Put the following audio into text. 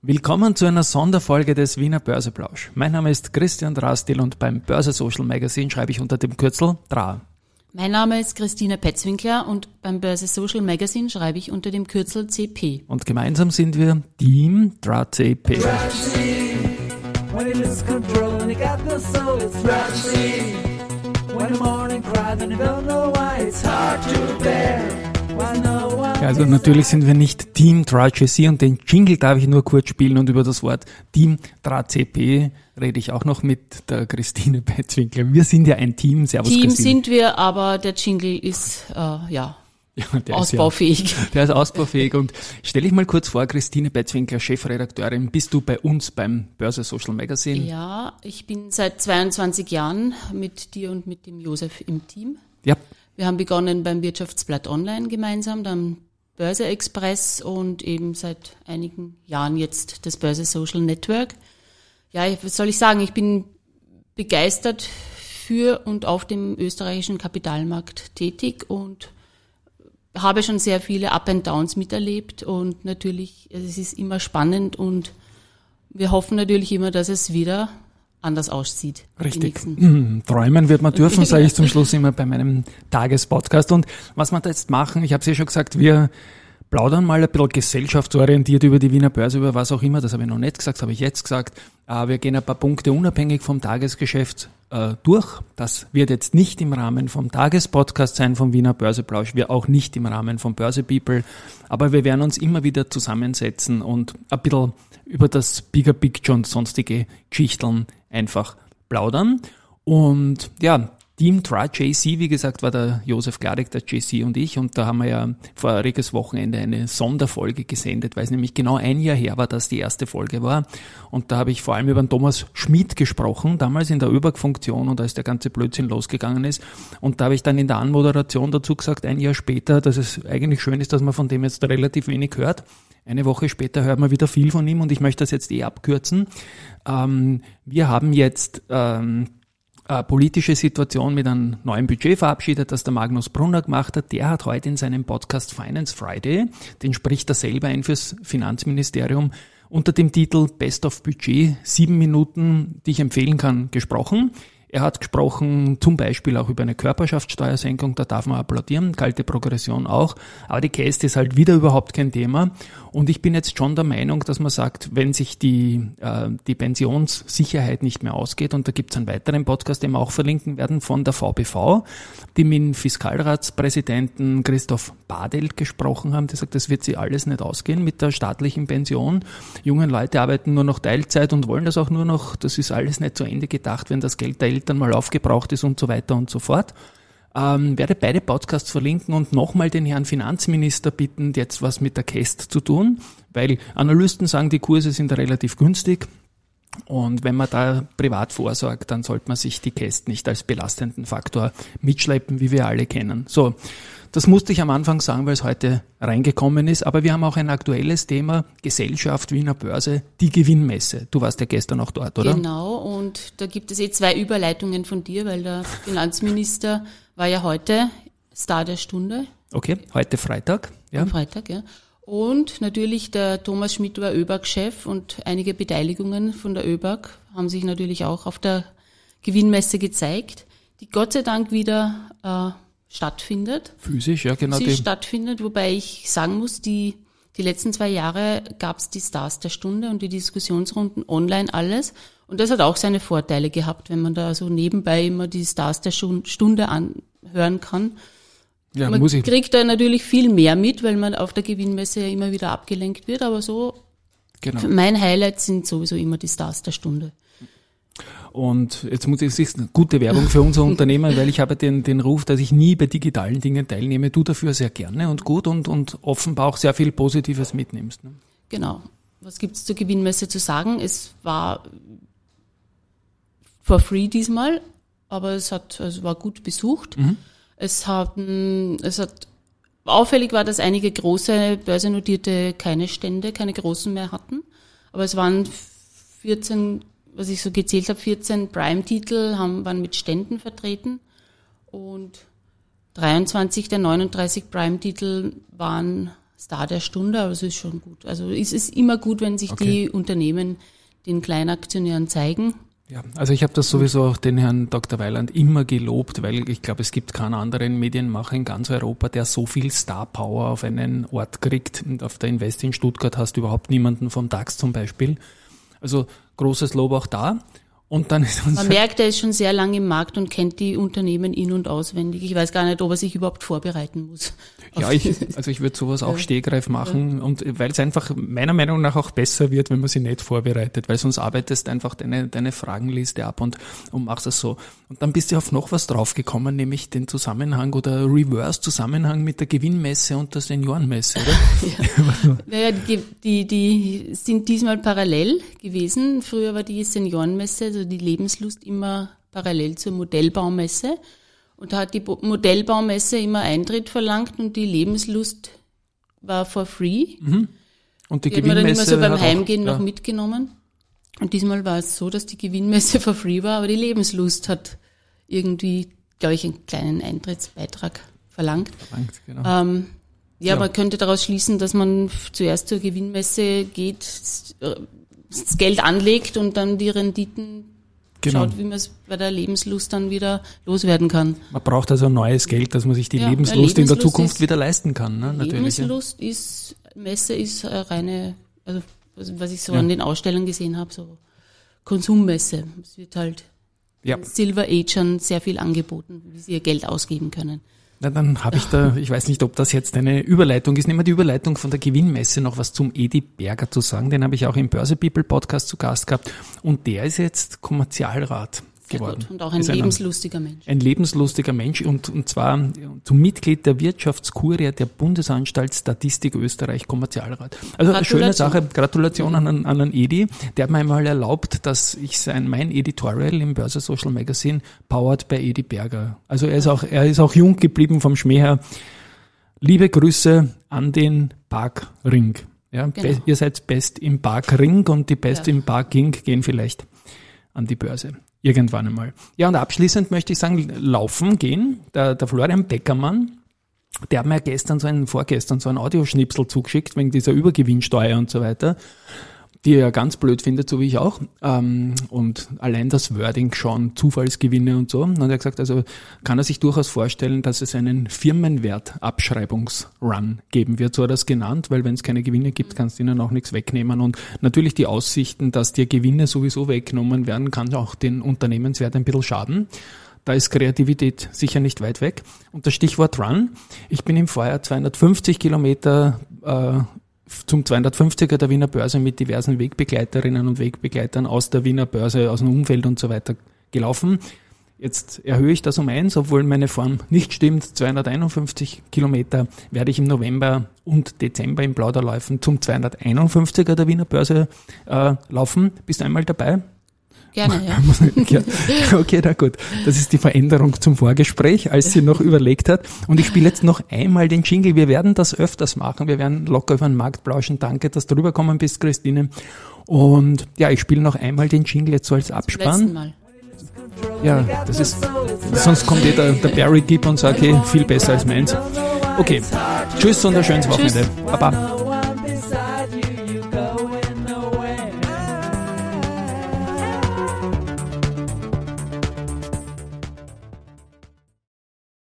Willkommen zu einer Sonderfolge des Wiener Börseplausch. Mein Name ist Christian Drastil und beim Börse Social Magazine schreibe ich unter dem Kürzel DRA. Mein Name ist Christine Petzwinkler und beim Börse Social Magazine schreibe ich unter dem Kürzel CP. Und gemeinsam sind wir Team DRA CP. Ja, also natürlich sind wir nicht Team DRA-JC und den Jingle darf ich nur kurz spielen und über das Wort Team DRA-CP rede ich auch noch mit der Christine Petzwinkler. Wir sind ja ein Team. Servus Team Christine. sind wir, aber der Jingle ist, äh, ja, ja, der ausbaufähig. Ist ja, der ist ausbaufähig. Und stell dich mal kurz vor, Christine Betzwinkler, Chefredakteurin, bist du bei uns beim Börse Social Magazine? Ja, ich bin seit 22 Jahren mit dir und mit dem Josef im Team. Ja. Wir haben begonnen beim Wirtschaftsblatt Online gemeinsam, dann Börse Express und eben seit einigen Jahren jetzt das Börse Social Network. Ja, was soll ich sagen? Ich bin begeistert für und auf dem österreichischen Kapitalmarkt tätig und habe schon sehr viele Up and Downs miterlebt und natürlich, es ist immer spannend und wir hoffen natürlich immer, dass es wieder anders aussieht. Richtig. Träumen wird man dürfen, sage ich zum Schluss immer bei meinem Tagespodcast. Und was wir da jetzt machen, ich habe es ja schon gesagt, wir plaudern mal ein bisschen gesellschaftsorientiert über die Wiener Börse, über was auch immer. Das habe ich noch nicht gesagt, das habe ich jetzt gesagt. Äh, wir gehen ein paar Punkte unabhängig vom Tagesgeschäft äh, durch. Das wird jetzt nicht im Rahmen vom Tagespodcast sein vom Wiener Börseplausch, wir auch nicht im Rahmen von Börse People. Aber wir werden uns immer wieder zusammensetzen und ein bisschen über das Bigger Picture und sonstige Geschichten einfach plaudern. Und ja, Team Try JC, wie gesagt, war der Josef Gladek, der JC und ich. Und da haben wir ja voriges Wochenende eine Sonderfolge gesendet, weil es nämlich genau ein Jahr her war, dass die erste Folge war. Und da habe ich vor allem über den Thomas Schmidt gesprochen, damals in der ÖBAG-Funktion und als der ganze Blödsinn losgegangen ist. Und da habe ich dann in der Anmoderation dazu gesagt, ein Jahr später, dass es eigentlich schön ist, dass man von dem jetzt relativ wenig hört. Eine Woche später hört man wieder viel von ihm und ich möchte das jetzt eh abkürzen. Ähm, wir haben jetzt ähm, äh, politische Situation mit einem neuen Budget verabschiedet, das der Magnus Brunner gemacht hat. Der hat heute in seinem Podcast Finance Friday, den spricht er selber ein fürs Finanzministerium, unter dem Titel Best of Budget, sieben Minuten, die ich empfehlen kann, gesprochen. Er hat gesprochen zum Beispiel auch über eine Körperschaftssteuersenkung, da darf man applaudieren, kalte Progression auch, aber die Käste ist halt wieder überhaupt kein Thema. Und ich bin jetzt schon der Meinung, dass man sagt, wenn sich die, äh, die Pensionssicherheit nicht mehr ausgeht, und da gibt es einen weiteren Podcast, den wir auch verlinken werden, von der VBV, die mit dem Fiskalratspräsidenten Christoph Badelt gesprochen haben, der sagt, das wird sich alles nicht ausgehen mit der staatlichen Pension. Jungen Leute arbeiten nur noch Teilzeit und wollen das auch nur noch, das ist alles nicht zu Ende gedacht, wenn das Geld der Eltern mal aufgebraucht ist und so weiter und so fort. Ähm, werde beide Podcasts verlinken und nochmal den Herrn Finanzminister bitten, jetzt was mit der Käst zu tun, weil Analysten sagen, die Kurse sind relativ günstig. Und wenn man da privat vorsorgt, dann sollte man sich die Käst nicht als belastenden Faktor mitschleppen, wie wir alle kennen. So, das musste ich am Anfang sagen, weil es heute reingekommen ist. Aber wir haben auch ein aktuelles Thema, Gesellschaft Wiener Börse, die Gewinnmesse. Du warst ja gestern auch dort, oder? Genau, und da gibt es eh zwei Überleitungen von dir, weil der Finanzminister war ja heute Star der Stunde. Okay, heute Freitag. Ja. Am Freitag, ja. Und natürlich der Thomas Schmidt war ÖBAG-Chef und einige Beteiligungen von der ÖBAG haben sich natürlich auch auf der Gewinnmesse gezeigt, die Gott sei Dank wieder äh, stattfindet. Physisch, ja, genau. Sie stattfindet, wobei ich sagen muss, die, die letzten zwei Jahre gab es die Stars der Stunde und die Diskussionsrunden online alles. Und das hat auch seine Vorteile gehabt, wenn man da so nebenbei immer die Stars der Stunde anhören kann. Ja, man muss ich. kriegt da natürlich viel mehr mit, weil man auf der Gewinnmesse ja immer wieder abgelenkt wird, aber so genau. mein Highlight sind sowieso immer die Stars der Stunde. Und jetzt muss ich sagen, gute Werbung für unser Unternehmen, weil ich habe den, den Ruf, dass ich nie bei digitalen Dingen teilnehme. Du dafür sehr gerne und gut und, und offenbar auch sehr viel Positives mitnimmst. Ne? Genau. Was gibt es zur Gewinnmesse zu sagen? Es war for free diesmal, aber es hat, also war gut besucht. Mhm. Es hatten, es hat, auffällig war, dass einige große börsennotierte keine Stände, keine großen mehr hatten. Aber es waren 14 was ich so gezählt habe, 14 Prime-Titel haben, waren mit Ständen vertreten und 23 der 39 Prime-Titel waren Star der Stunde, aber es ist schon gut. Also es ist immer gut, wenn sich okay. die Unternehmen den Kleinaktionären zeigen. Ja, also ich habe das sowieso auch den Herrn Dr. Weiland immer gelobt, weil ich glaube, es gibt keinen anderen Medienmacher in ganz Europa, der so viel Star Power auf einen Ort kriegt. Und auf der Invest in Stuttgart hast du überhaupt niemanden vom DAX zum Beispiel. Also großes Lob auch da. Und dann ist Man merkt, er ist schon sehr lange im Markt und kennt die Unternehmen in- und auswendig. Ich weiß gar nicht, ob er sich überhaupt vorbereiten muss. Ja, ich, also ich würde sowas auch ja. Stehgreif machen ja. und weil es einfach meiner Meinung nach auch besser wird, wenn man sie nicht vorbereitet, weil sonst arbeitest einfach deine, deine Fragenliste ab und, und machst es so. Und dann bist du auf noch was draufgekommen, nämlich den Zusammenhang oder Reverse-Zusammenhang mit der Gewinnmesse und der Seniorenmesse, oder? ja. naja, die, die, die sind diesmal parallel gewesen. Früher war die Seniorenmesse, also die Lebenslust, immer parallel zur Modellbaumesse. Und da hat die Modellbaumesse immer Eintritt verlangt und die Lebenslust war for free. Mhm. Und die, die Gewinnmesse hat man dann immer so beim Heimgehen auch, ja. noch mitgenommen. Und diesmal war es so, dass die Gewinnmesse for free war, aber die Lebenslust hat irgendwie, glaube ich, einen kleinen Eintrittsbeitrag verlangt. verlangt genau. ähm, ja, ja, man könnte daraus schließen, dass man zuerst zur Gewinnmesse geht, das Geld anlegt und dann die Renditen genau. schaut, wie man es bei der Lebenslust dann wieder loswerden kann. Man braucht also neues Geld, dass man sich die ja, Lebenslust, Lebenslust, in der Zukunft wieder leisten kann. Ne? Natürlich, Lebenslust ja. ist, Messe ist reine, also was ich so ja. an den Ausstellungen gesehen habe, so Konsummesse. Es wird halt ja. Silver Agern sehr viel angeboten, wie sie ihr Geld ausgeben können. Na, dann habe ich da, ich weiß nicht, ob das jetzt eine Überleitung ist. Nehmen wir die Überleitung von der Gewinnmesse noch was zum Edi Berger zu sagen. Den habe ich auch im Börse People Podcast zu Gast gehabt. Und der ist jetzt Kommerzialrat geworden. Und auch ein ist lebenslustiger Mensch. Ein lebenslustiger Mensch und, und zwar zum Mitglied der Wirtschaftskurie der Bundesanstalt Statistik Österreich Kommerzialrat. Also eine schöne Sache. Gratulation an, an den Edi. Der hat mir einmal erlaubt, dass ich sein, mein Editorial im Börse Social Magazine powered by Edi Berger. Also er ist auch, er ist auch jung geblieben vom Schmäh her. Liebe Grüße an den Parkring. Ja, genau. ihr seid best im Parkring und die Best ja. im Parking gehen vielleicht an die Börse. Irgendwann einmal. Ja, und abschließend möchte ich sagen, laufen gehen. Der, der Florian Beckermann, der hat mir gestern so einen, vorgestern so einen Audioschnipsel zugeschickt, wegen dieser Übergewinnsteuer und so weiter die er ganz blöd findet, so wie ich auch. Ähm, und allein das Wording schon, Zufallsgewinne und so. Und er hat gesagt, also kann er sich durchaus vorstellen, dass es einen Firmenwertabschreibungsrun geben wird, so hat er es genannt, weil wenn es keine Gewinne gibt, kannst du ihnen auch nichts wegnehmen. Und natürlich die Aussichten, dass dir Gewinne sowieso weggenommen werden, kann auch den Unternehmenswert ein bisschen schaden. Da ist Kreativität sicher nicht weit weg. Und das Stichwort Run. Ich bin im Vorjahr 250 Kilometer äh, zum 250er der Wiener Börse mit diversen Wegbegleiterinnen und Wegbegleitern aus der Wiener Börse, aus dem Umfeld und so weiter gelaufen. Jetzt erhöhe ich das um eins, obwohl meine Form nicht stimmt. 251 Kilometer werde ich im November und Dezember in Plauderläufen zum 251er der Wiener Börse äh, laufen. Bist du einmal dabei? Gerne, ja. okay, na gut. Das ist die Veränderung zum Vorgespräch, als sie noch überlegt hat. Und ich spiele jetzt noch einmal den Jingle. Wir werden das öfters machen. Wir werden locker über den Markt plauschen. Danke, dass du rübergekommen bist, Christine. Und ja, ich spiele noch einmal den Jingle jetzt so als Abspann. Ja, das ist, sonst kommt eh der, der Barry Gibb und sagt, hey, viel besser als meins. Okay, tschüss und ein schönes Wochenende. Baba.